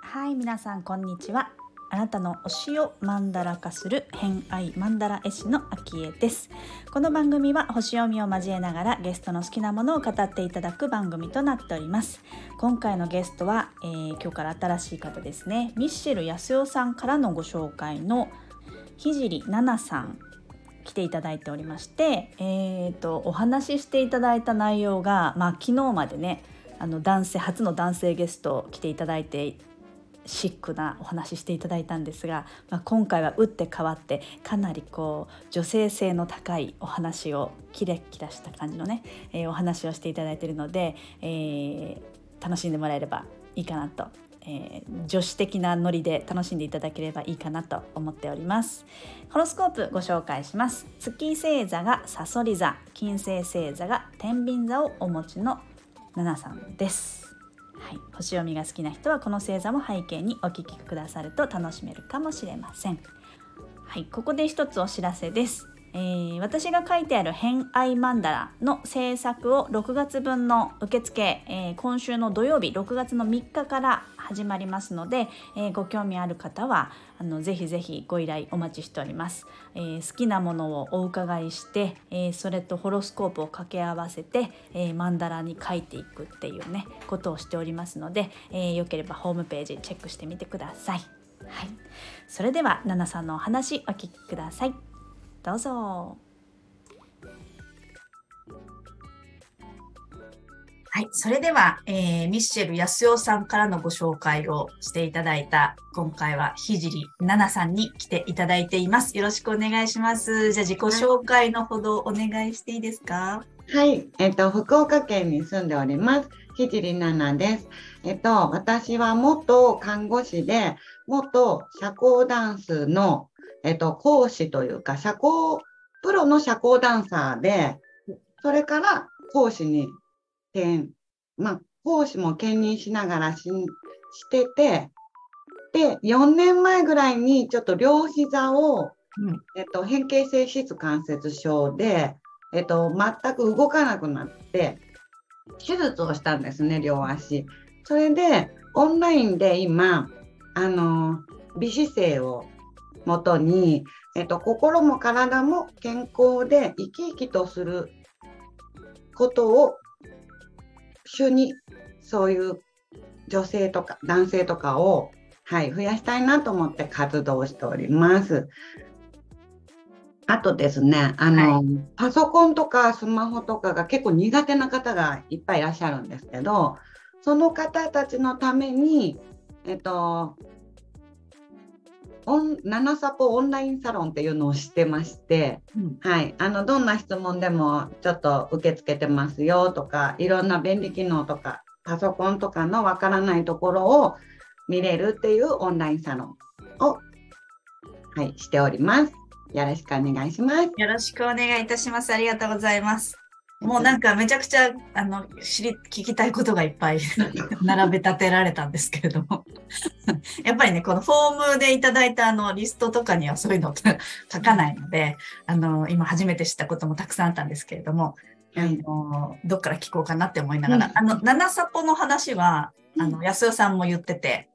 はい皆さんこんにちは。あなたの推しをマンダラ化する偏愛マンダラ絵師の秋江です。この番組は星読みを交えながらゲストの好きなものを語っていただく番組となっております。今回のゲストは、えー、今日から新しい方ですね。ミッシェル安代さんからのご紹介のひじり奈々さん来ていただいておりまして、えーと、お話ししていただいた内容が、まあ、昨日までねあの男性初の男性ゲスト来ていただいてシックなお話ししていただいたんですが、まあ、今回は打って変わってかなりこう女性性の高いお話をキラキラした感じのね、えー、お話をしていただいているので、えー、楽しんでもらえればいいかなと、えー、女子的なノリで楽しんでいただければいいかなと思っております。ホロスコープご紹介します。月星座がサソリ座金星星座が天秤座をお持ちのナナさんです。はい、星読みが好きな人はこの星座も背景にお聞きくださると楽しめるかもしれません。はい、ここで一つお知らせです。えー、私が書いてある「偏愛マンダラ」の制作を6月分の受付、えー、今週の土曜日6月の3日から始まりますので、えー、ご興味ある方はあのぜひぜひご依頼お待ちしております、えー、好きなものをお伺いして、えー、それとホロスコープを掛け合わせて、えー、マンに書いていくっていうねことをしておりますので、えー、よければホームページチェックしてみてください。はい、それではナナさんのお話お聞きください。どうぞ。はい、それでは、えー、ミッシェル安代さんからのご紹介をしていただいた、今回はひじりななさんに来ていただいています。よろしくお願いします。じゃあ自己紹介のほどお願いしていいですか？はい、えっ、と、福岡県に住んでおります。ひじりななです。えっ、と、私は元看護師で、元社交ダンスの、えっ、と、講師というか、社交、プロの社交ダンサーで、それから講師に兼、まあ、講師も兼任しながらししてて、で、4年前ぐらいにちょっと両膝を、うん、えっと、変形性質関節症で、えっと、全く動かなくなって、手術をしたんですね、両足。それで、オンラインで今、あの、美姿勢をもとに、えっと、心も体も健康で生き生きとすることを主にそういう女性とか男性とかを、はい、増やしたいなと思って活動しております。あとですね、あの、はい、パソコンとかスマホとかが結構苦手な方がいっぱいいらっしゃるんですけど、その方たちのために、えっと、オン7サポオンラインサロンっていうのをしてまして、うん、はい、あのどんな質問でもちょっと受け付けてますよとかいろんな便利機能とかパソコンとかのわからないところを見れるっていうオンラインサロンを、はい、しております。よろしくお願いします。よろしくお願いいたします。ありがとうございます。もうなんかめちゃくちゃあの知り聞きたいことがいっぱい 並べ立てられたんですけれども やっぱりねこのフォームでいただいたあのリストとかにはそういうの書かないのであの今初めて知ったこともたくさんあったんですけれども、あのどっから聞こうかなって思いながら、うん、あの七サポの話はあの安代さんも言ってて。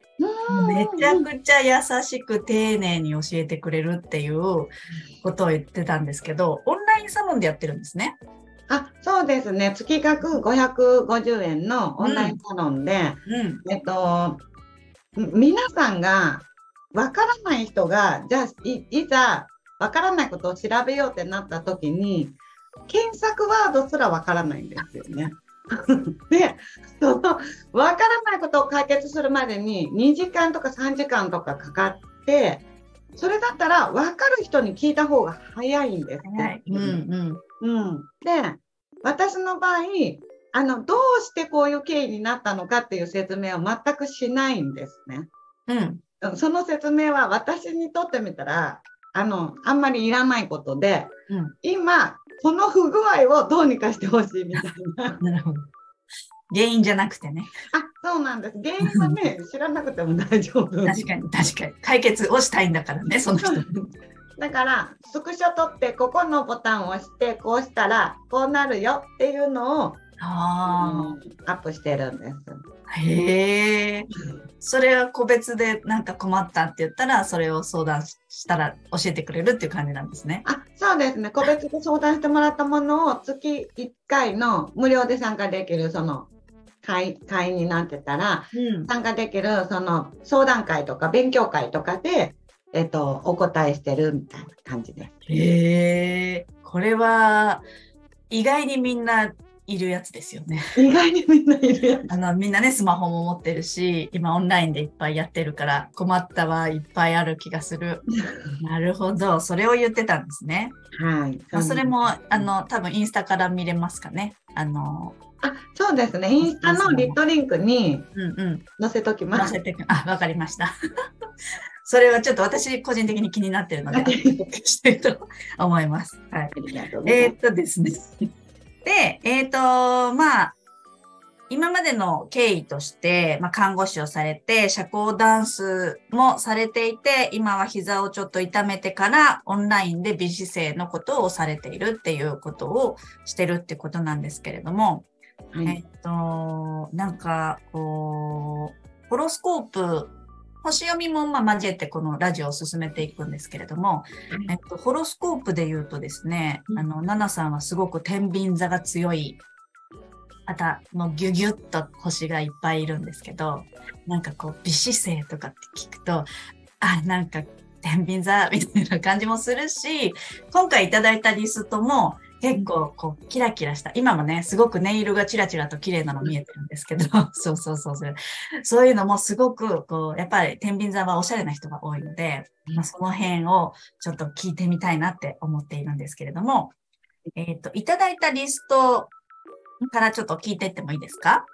めちゃくちゃ優しく丁寧に教えてくれるっていうことを言ってたんですけど、オンラインサロンでやってるんですね。あそうですね。月額550円のオンラインサロンで、うん。うん、えっと皆さんがわからない人がじゃあいざわからないことを調べようってなった時に検索ワードすらわからないんですよね。でそのわからないことを解決するまでに2時間とか3時間とかかかってそれだったら分かる人に聞いた方が早いんですね。うん。うんうん、で私の場合あのどうしてこういう経緯になったのかっていう説明を全くしないんですね。うん、その説明は私にとってみたらあのあんまりいらないことで、うん、今この不具合をどうにかしてほしいみたいな。なるほど原因じゃなくてね。あ、そうなんです。原因はね、知らなくても大丈夫。確かに、確かに。解決をしたいんだからね、その人。だからスクショ撮ってここのボタンを押してこうしたらこうなるよっていうのをあアップしてるんです。あ。へえ。それは個別でなんか困ったって言ったら、それを相談したら教えてくれるっていう感じなんですね。あそうですね個別で相談してもらったものを月1回の無料で参加できるその会会になってたらうん。参加できるその相談会とか勉強会とかで、えっと、お答えしてるみたいな感じです。へえ。これは、意外にみんないるやつですよね。意外にみんないるやつ。あの、みんなね、スマホも持ってるし、今オンラインでいっぱいやってるから、困ったはいっぱいある気がする。なるほど。それを言ってたんですね。はい。まあ、それも、あの、多分インスタから見れますかね。あの、あそうですね。インスタのリットリンクにうんうん。載せときます。載せてく、あ、わかりました。それはちょっと私個人的に気になってるので、したいと思います。はい。ありがとうございえーっとですね。で、えーっと、まあ、今までの経緯として、まあ、看護師をされて、社交ダンスもされていて、今は膝をちょっと痛めてから、オンラインで美姿勢のことをされているっていうことをしてるってことなんですけれども、はい。えっと、なんか、こう、ホロスコープ、星読みもまあ交えてこのラジオを進めていくんですけれども、えっと、ホロスコープで言うとですね、うん。あの、ナナさんはすごく天秤座が強い、また、もうギュギュッと星がいっぱいいるんですけど、なんかこう、美姿勢とかって聞くと、あ、なんか、天秤座みたいな感じもするし、今回いただいたリストも結構こうキラキラした。今もね、すごくネイルがチラチラと綺麗なの見えてるんですけど、そうそうそうそう。そういうのもすごくこう、やっぱり天秤座はおしゃれな人が多いので、まあ、その辺をちょっと聞いてみたいなって思っているんですけれども、えっ、と、いただいたリストからちょっと聞いていってもいいですか？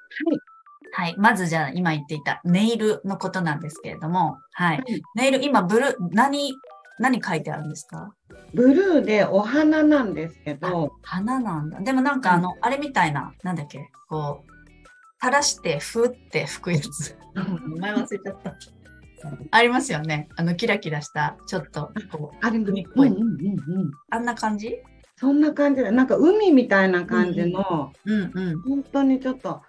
はい。まずじゃあ今言っていたネイルのことなんですけれども、はい。はいネイル、今ブルー、何、何書いてあるんですか？ブルーでお花なんですけど、花なんだ。でもなんかあの、あれみたいな、なんだっけ、こう、垂らして、ふって吹くやつ。名前忘れちゃった。ありますよね。あの、キラキラした、ちょっと、こう、あれ海っぽいうんうんうんうんあんな感じ？そんな感じで、なんか海みたいな感じの、うんうん。本当にちょっと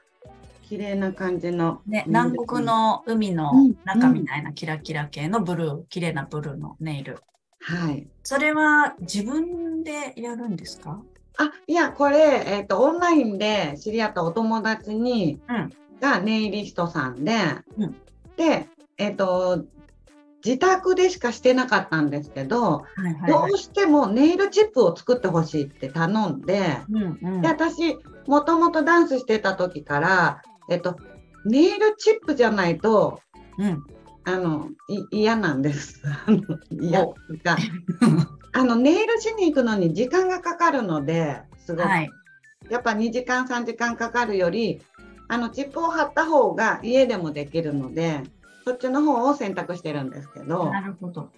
綺麗な感じの。ね、南国の海の中みたいなキラキラ系のブルー、綺麗なブルーのネイル。はい。それは自分でやるんですか？あ、いや、これ、えっ、と、オンラインで知り合ったお友達に、うんがネイリストさんで、うんで、えっ、と、自宅でしかしてなかったんですけど、はいはい、はい。どうしてもネイルチップを作ってほしいって頼んで、うんうんで、私、もともとダンスしてた時から、えっ、と、ネイルチップじゃないと、うん。あの、い嫌なんです。あの嫌が。あの、ネイルしに行くのに時間がかかるので、すごく。はい。やっぱ2時間、3時間かかるより、あの、チップを貼った方が家でもできるので、そっちの方を選択してるんですけど、なるほど。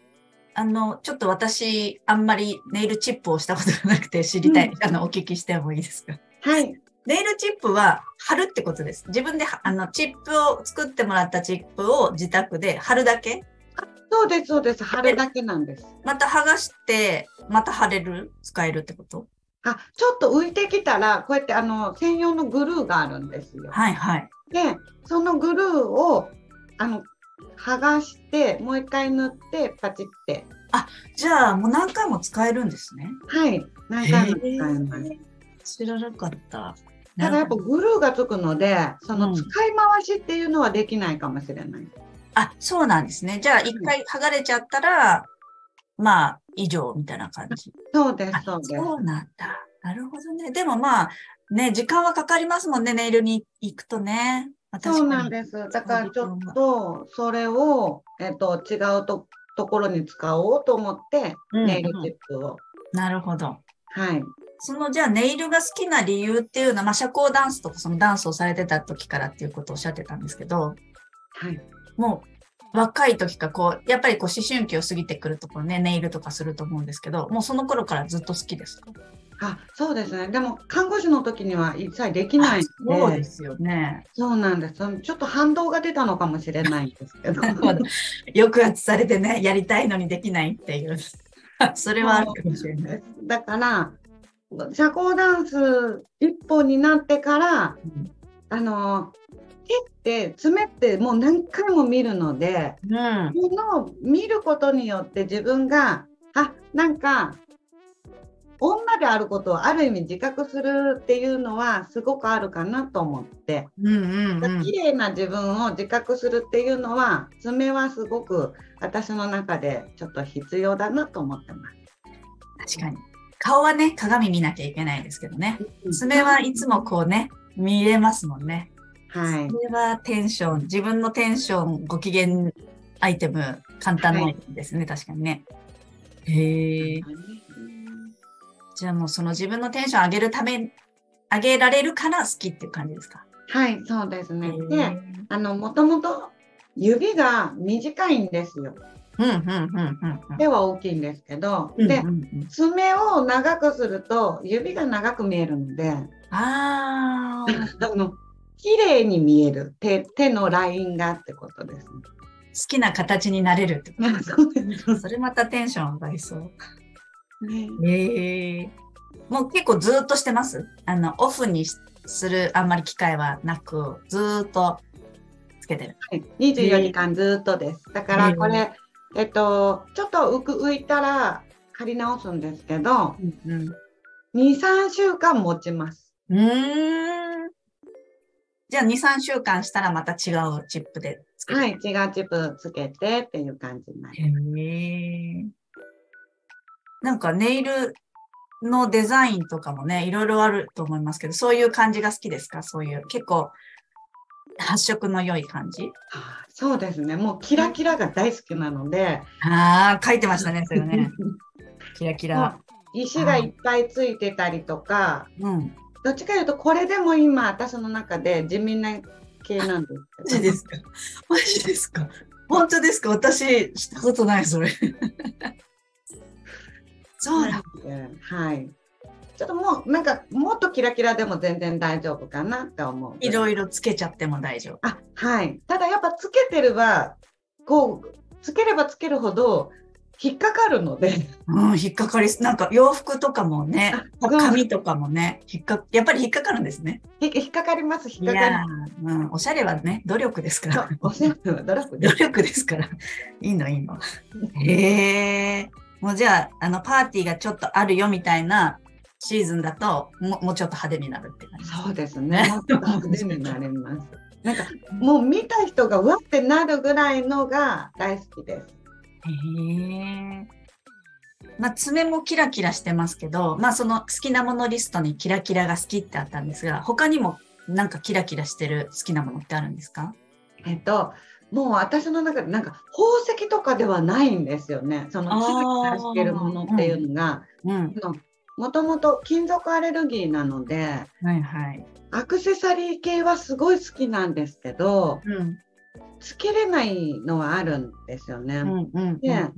あの、ちょっと私、あんまりネイルチップをしたことがなくて知りたい。うんあの、お聞きしてもいいですか？はい。ネイルチップは貼るってことです。自分ではあのチップを作ってもらったチップを自宅で貼るだけ？そうです、そうです。貼るだけなんです。また剥がして、また貼れる？使えるってこと？あ、ちょっと浮いてきたら、こうやってあの、専用のグルーがあるんですよ。はいはい。で、そのグルーを、あの、剥がして、もう一回塗って、パチって。じゃあ、もう何回も使えるんですね。はい。何回も使えます。知らなかった。ただやっぱグルーがつくので、そうのん使い回しっていうのはできないかもしれない。あ、そうなんですね。じゃあ、一回剥がれちゃったら、まあ、以上みたいな感じ。そうですあ、そうです。そうなんだ。なるほどね。でもまあ、ね、時間はかかりますもんね、ネイルに行くとね。まあそうなん確です。だからちょっと、それを、えっと、違うとところに使おうと思って、うんうんネイルチップを。なるほど。はい。そのじゃあネイルが好きな理由っていうのは、まあ、社交ダンスとかそのダンスをされてた時からっていうことをおっしゃってたんですけど、はい。もう若い時かこう、やっぱりこう思春期を過ぎてくるところね、ネイルとかすると思うんですけど、もうその頃からずっと好きですか？あ、そうですね。でも、看護師の時には一切できないそうので、ですよね。そうなんです。ちょっと反動が出たのかもしれないんですけど 抑圧されてね、やりたいのにできないっていう。それはあるかもしれない。だから、社交ダンス一本になってから、あの、手って爪ってもう何回も見るので、うん。この見ることによって自分が、あ、なんか、女であることをある意味自覚するっていうのはすごくあるかなと思って、うんうんうん。綺麗な自分を自覚するっていうのは爪はすごく私の中でちょっと必要だなと思ってます。確かに。顔はね、鏡見なきゃいけないですけどね。爪はいつもこうね、見れますもんね。はいそ。れはテンション、自分のテンション、ご機嫌アイテム、簡単なアイテムですね、確かにね。へえ。じゃあもうその自分のテンション上げるため、上げられるから好きっていう感じですか？はい、そうですね。へで、えあの、もともと指が短いんですよ。うんうんうんうんうん。手は大きいんですけど、で爪を長くすると指が長く見えるので、ああ、あの、綺麗に見える手手のラインがってことです好きな形になれるってこね。そうですと。それまたテンション上がりそう。ね。へえ。もう結構ずーっとしてます？あの、オフにするあんまり機会はなく、ずーっとつけてる。はい24時間ずっとです。だからこれ、えっと、ちょっと浮く浮いたら借り直すんですけど、うんうん。2、3週間持ちます。うーん。じゃあ2、3週間したらまた違うチップでつけて。はい、違うチップつけてっていう感じになります。なんかネイルのデザインとかもね、いろいろあると思いますけど、そういう感じが好きですか？そういう結構発色の良い感じそうですね。もうキラキラが大好きなので、ああ、書いてましたね、それね。キラキラ。石がいっぱいついてたりとか、うん。どっちかというとこれでも今私の中で地味な系なんですマ。ジですか？マジですか？本当ですか私、したことない、それ。そうだ。はい。ちょっともうなんかもっとキラキラでも全然大丈夫かなって思う。いろいろつけちゃっても大丈夫。あ、はい。ただやっぱつけてれば、こう、つければつけるほど引っかかるので、うん、引っかかりす、なんか洋服とかもね、髪とかもね、引っか、やっぱり引っかかるんですね。ひ引っかかります、引いっかかりやー、うん、おしゃれはね、努力ですかそらう。おせんべいは努力で努力ですから。いいの、いいの。へえ。もうじゃあ、あの、パーティーがちょっとあるよみたいなシーズンだと、ももうちょっと派手になるって感じ。そうですね。派手になります。なんかもう見た人がうわってなるぐらいのが大好きです。へえ。まあ、爪もキラキラしてますけど、まあ、その好きなものリストにキラキラが好きってあったんですが、他にもなんかキラキラしてる好きなものってあるんですか？えっと、もう私の中でなんか宝石とかではないんですよね。そのキラキラしてるものっていうのが、うん。もともと金属アレルギーなので、はいはい。アクセサリー系はすごい好きなんですけど、うん。つけれないのはあるんですよね。うんうん。ね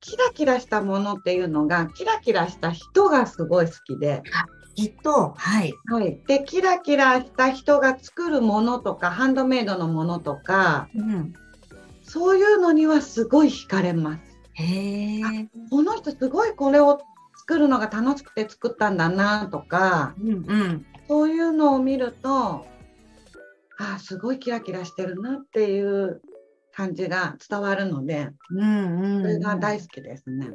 キラキラしたものっていうのが、キラキラした人がすごい好きで、きっと、はい。はい。で、キラキラした人が作るものとか、ハンドメイドのものとか、うん。そういうのにはすごい惹かれます。へえ。この人すごいこれを作るのが楽しくて作ったんだなとか、うんうん。そういうのを見ると、あすごいキラキラしてるなっていう感じが伝わるので、うんうん。それが大好きですね。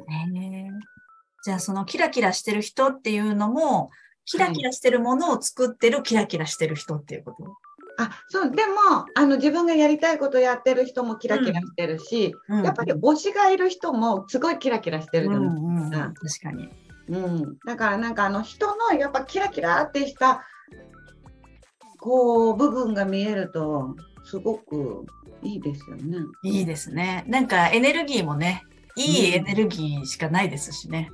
じゃあそのキラキラしてる人っていうのも、キラキラしてるものを作ってるキラキラしてる人っていうこと、あそうでもあの自分がやりたいことやってる人もキラキラしてるし、うんやっぱり推しがいる人もすごいキラキラしてるじゃないですか。うんうんうん、確かに。うん、だからなんかあの人のやっぱキラキラってしたこう部分が見えるとすごくいいですよね。いいですね。なんかエネルギーもね、いいエネルギーしかないですしね。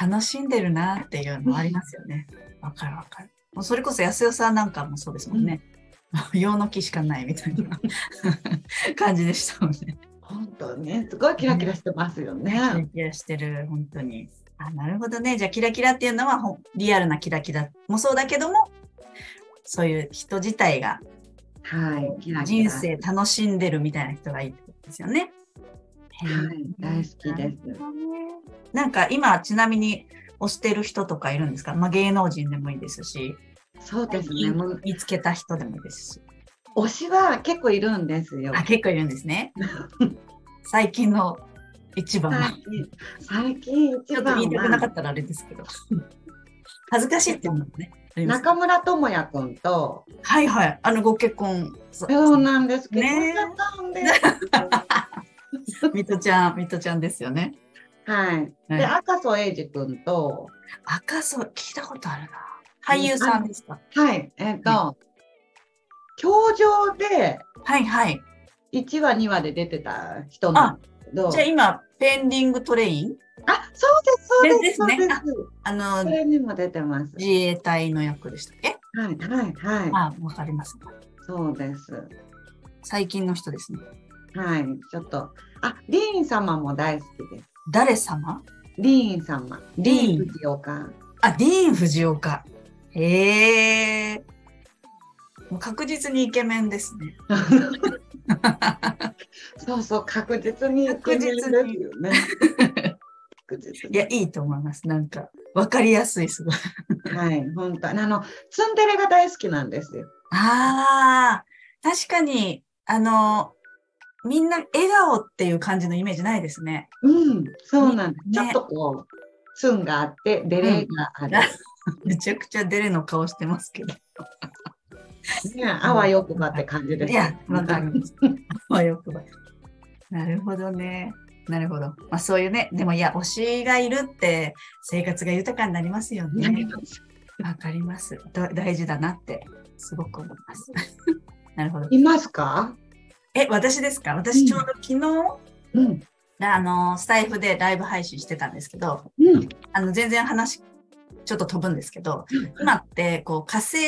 楽しんでるなっていうのありますよね。わかるわかる。もうそれこそ安代さんなんかもそうですもんね。用の気しかないみたいな 感じでしたもんね。本当ねすごいキラキラしてますよね。キラキラしてる、本当に。あ、なるほどね。じゃあ、キラキラっていうのはリアルなキラキラもそうだけども、そういう人自体がはい、キラキラ人生楽しんでるみたいな人がいいってことですよね。はい、大好きです。なんか今ちなみに推してる人とかいるんですか、まあ、芸能人でもいいですしそうですね。もう見つけた人でもですし。推しは結構いるんですよ。あ結構いるんですね。最近の一番は。最近、最近ちょっと一番言いたくなかはったらあれですけど。恥ずかしいっていうね。中村智也くんと、はいはい。あのご結婚。そそうなんです。けど、ね。結婚しちゃったんです。ミトちゃんミトちゃんですよね。はい。で、はい。赤楚衛二くんと、赤そう聞いたことあるな俳優さんですか？はい、えっ、と、教場ではいはい1話、2話で出てた人なんですけど、じゃあ今ペンディングトレイン？あ、そうです、そうです、ですねそうです。あのそれにも出てます。自衛隊の役でしたっけ？はい、はい、はい。あわかりますそうです。最近の人ですねはい、ちょっと。あ、リーン様も大好きです。誰様？リーン様。リーンリーン藤岡。あディーン・フジオカへえもう確実にイケメンですね そうそう、確実にイケメンですよね。確実いやいいと思いますなんかわかりやすいすごいに。はい、本当に。あの、ツンデレが大好きなんですよ。あー確かにあのみんな笑顔っていう感じのイメージないですねうん、そうなんです。ねちょっとこう、ツンがあって、デレがある。めちゃくちゃデレの顔してますけどね、あわよくばって感じです。いや、わかります。あよくば。なるほどね。なるほど。まあそういうね、でもいや、推しがいるって生活が豊かになりますよね。わかりますだ。大事だなってすごく思います。なるほど。いますか？え、私ですか？私ちょうど昨日、うん。あの、スタイフでライブ配信してたんですけど、うん。あの、全然話、ちょっと飛ぶんですけど、今って、こう、火星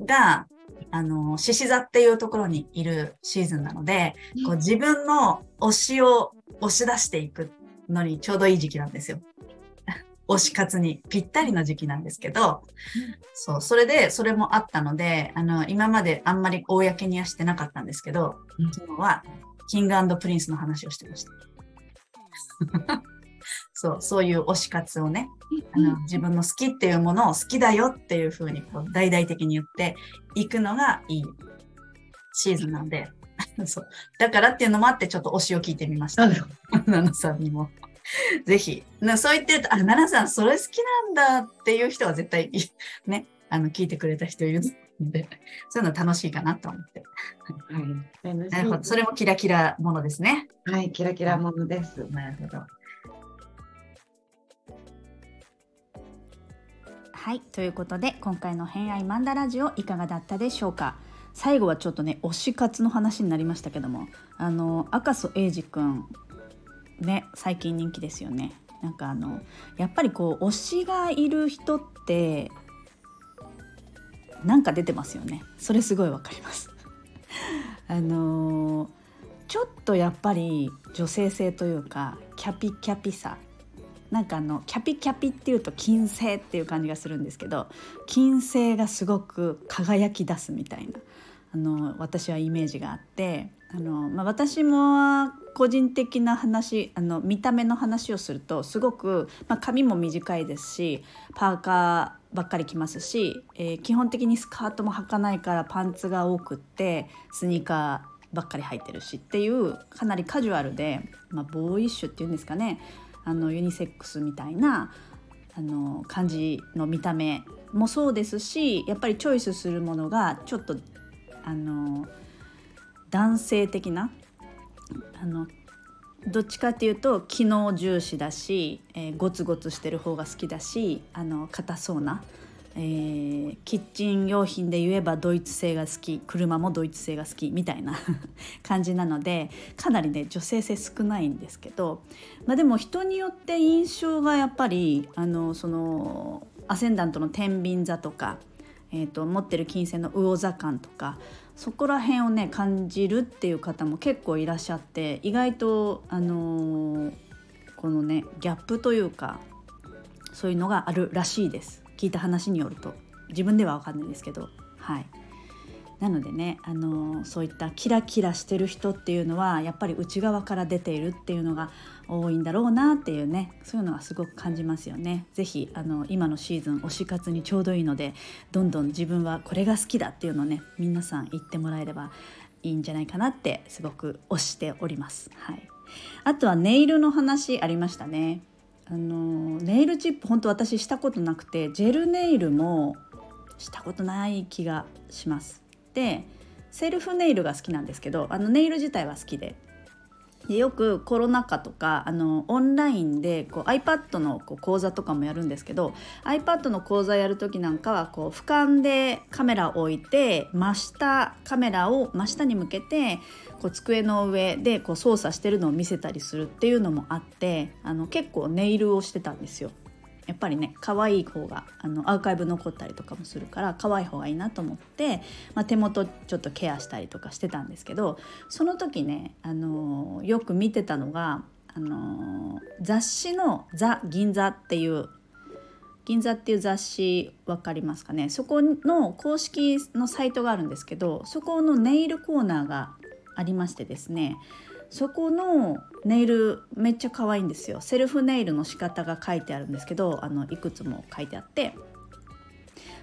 が、あの、獅子座っていうところにいるシーズンなので、こう自分の推しを押し出していくのにちょうどいい時期なんですよ。推し活にぴったりの時期なんですけど、そう、それで、それもあったので、あの、今まであんまり公にはしてなかったんですけど、うん昨日は、キングプリンスの話をしてました。そう、そういう推し活をね、あの自分の好きっていうものを好きだよっていうふうにこう大々的に言っていくのがいいシーズンなんで、そう。だからっていうのもあって、ちょっと推しを聞いてみました。なるほ ナナさんにも。ぜひ。なそう言ってると、あ、ナナさんそれ好きなんだっていう人は絶対い、ね、あの、聞いてくれた人いるので、そういうの楽しいかなと思って。はい。なるほど。それもキラキラものですね。はい、キラキラものです。なるほど。はいということで今回の「偏愛マンダラジオ」いかがだったでしょうか？最後はちょっとね推し活の話になりましたけどもあの赤楚衛二くんね最近人気ですよね。なんかあのやっぱりこう推しがいる人ってなんか出てますよね。それすごいわかります。あのちょっとやっぱり女性性というかキャピキャピさなんかあのキャピキャピっていうと金星っていう感じがするんですけど金星がすごく輝き出すみたいなあの私はイメージがあってあの、まあ、私も個人的な話あの見た目の話をするとすごく、まあ、髪も短いですしパーカーばっかり着ますし、えー基本的にスカートも履かないからパンツが多くってスニーカーばっかり履いてるしっていうかなりカジュアルで、まあ、ボーイッシュっていうんですかね。あのユニセックスみたいなあの感じの見た目もそうですしやっぱりチョイスするものがちょっとあの男性的なあのどっちかっていうと機能重視だし、えーゴツゴツしてる方が好きだしあの硬そうな、えーキッチン用品で言えばドイツ製が好き車もドイツ製が好きみたいな 感じなのでかなりね女性性少ないんですけど、まあ、でも人によって印象がやっぱりあのそのアセンダントの天秤座とか、えー、と持ってる金星の魚座感とかそこら辺をね感じるっていう方も結構いらっしゃって意外とあのーこのねギャップというかそういうのがあるらしいです。聞いた話によると自分では分かんないですけどはいなのでねあのそういったキラキラしてる人っていうのはやっぱり内側から出ているっていうのが多いんだろうなっていうねそういうのはすごく感じますよね。ぜひあの今のシーズン推し活にちょうどいいのでどんどん自分はこれが好きだっていうのをね皆さん言ってもらえればいいんじゃないかなってすごく推しております。はい、あとはネイルの話ありましたね。あのネイルチップ本当私したことなくてジェルネイルもしたことない気がします。でセルフネイルが好きなんですけどあのネイル自体は好きででよくコロナ禍とかあのオンラインでこう iPad のこう講座とかもやるんですけど iPad の講座やる時なんかはこう俯瞰でカメラを置いて真下カメラを真下に向けてこう机の上でこう操作してるのを見せたりするっていうのもあってあの結構ネイルをしてたんですよ。やっぱりね可愛い方があのアーカイブ残ったりとかもするから可愛い方がいいなと思って、まあ、手元ちょっとケアしたりとかしてたんですけどその時ね、あのよく見てたのが、あの雑誌の「ザ・銀座」っていう銀座っていう雑誌分かりますかね？そこの公式のサイトがあるんですけどそこのネイルコーナーがありましてですねそこのネイルめっちゃ可愛いんですよ。セルフネイルの仕方が書いてあるんですけどあのいくつも書いてあって、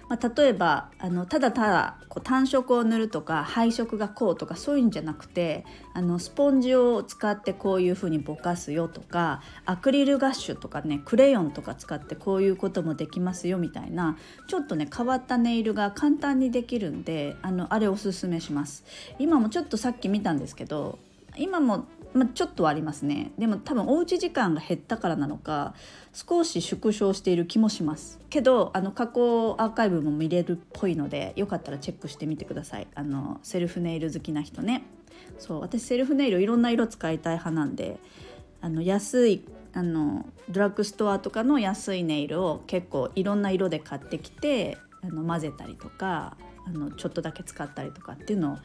まあ、例えばあのただただこう単色を塗るとか配色がこうとかそういうんじゃなくてあのスポンジを使ってこういう風にぼかすよとかアクリルガッシュとかねクレヨンとか使ってこういうこともできますよみたいなちょっとね変わったネイルが簡単にできるんであのあれおすすめします。今もちょっとさっき見たんですけど今も、まちょっとはありますね。でも多分おうち時間が減ったからなのか少し縮小している気もします。けどあの過去アーカイブも見れるっぽいのでよかったらチェックしてみてください。あのセルフネイル好きな人ね。そう私セルフネイルいろんな色使いたい派なんであの安いあのドラッグストアとかの安いネイルを結構いろんな色で買ってきてあの混ぜたりとかあのちょっとだけ使ったりとかっていうのを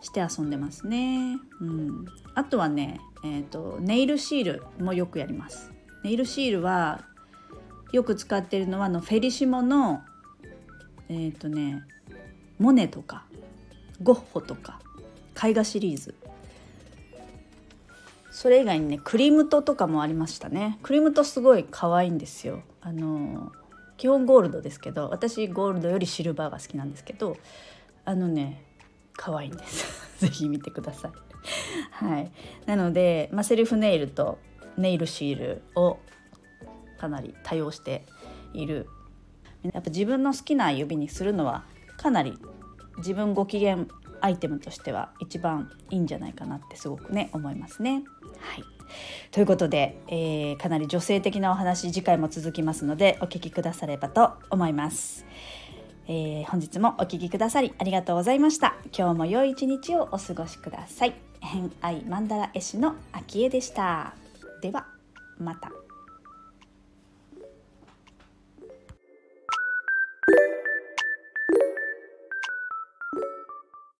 して遊んでますね。うん、あとはね、えーと、ネイルシールもよくやります。ネイルシールはよく使ってるのはあのフェリシモのえっ、ー、とねモネとかゴッホとか絵画シリーズそれ以外にねクリムトとかもありましたねクリムトすごい可愛いんですよあの基本ゴールドですけど私ゴールドよりシルバーが好きなんですけどあのね可愛いんです。ぜひ見てください。はい。なので、まあ、セルフネイルとネイルシールをかなり多用している。やっぱ自分の好きな指にするのはかなり自分ご機嫌アイテムとしては一番いいんじゃないかなってすごくね思いますね。はい。ということで、えー、かなり女性的なお話次回も続きますのでお聞きくださればと思います。えー、本日もお聴きくださりありがとうございました。今日も良い一日をお過ごしください。偏愛マンダラ絵師の秋江でした。ではまた。